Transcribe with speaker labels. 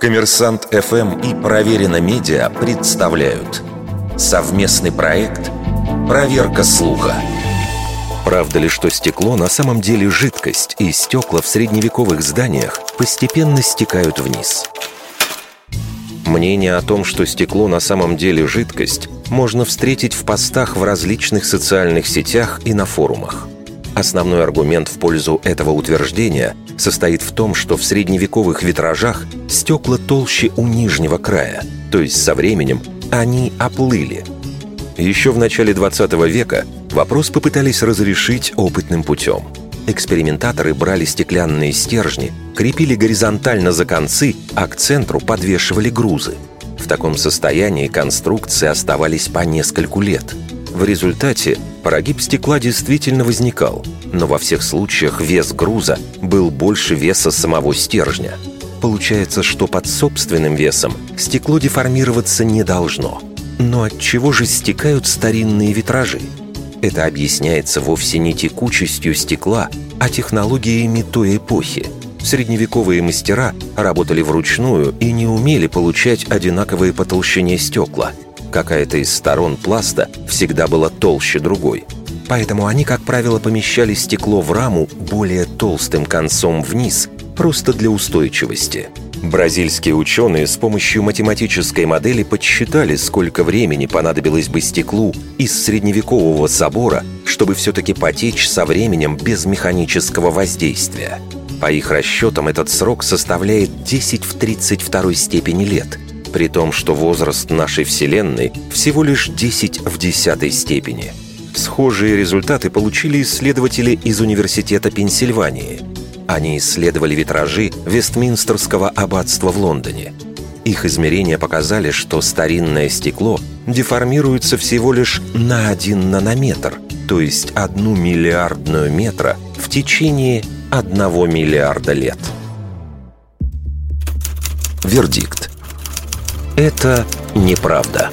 Speaker 1: Коммерсант ФМ и Проверено Медиа представляют совместный проект «Проверка слуха». Правда ли, что стекло на самом деле жидкость, и стекла в средневековых зданиях постепенно стекают вниз? Мнение о том, что стекло на самом деле жидкость, можно встретить в постах в различных социальных сетях и на форумах. Основной аргумент в пользу этого утверждения состоит в том, что в средневековых витражах стекла толще у нижнего края, то есть со временем они оплыли. Еще в начале 20 века вопрос попытались разрешить опытным путем. Экспериментаторы брали стеклянные стержни, крепили горизонтально за концы, а к центру подвешивали грузы. В таком состоянии конструкции оставались по нескольку лет. В результате прогиб стекла действительно возникал, но во всех случаях вес груза был больше веса самого стержня. Получается, что под собственным весом стекло деформироваться не должно. Но от чего же стекают старинные витражи? Это объясняется вовсе не текучестью стекла, а технологиями той эпохи. Средневековые мастера работали вручную и не умели получать одинаковые по толщине стекла. Какая-то из сторон пласта всегда была толще другой – Поэтому они, как правило, помещали стекло в раму более толстым концом вниз, просто для устойчивости. Бразильские ученые с помощью математической модели подсчитали, сколько времени понадобилось бы стеклу из средневекового собора, чтобы все-таки потечь со временем без механического воздействия. По их расчетам этот срок составляет 10 в 32 степени лет, при том, что возраст нашей Вселенной всего лишь 10 в 10 степени – Схожие результаты получили исследователи из Университета Пенсильвании. Они исследовали витражи Вестминстерского аббатства в Лондоне. Их измерения показали, что старинное стекло деформируется всего лишь на один нанометр, то есть одну миллиардную метра в течение одного миллиарда лет. Вердикт. Это неправда.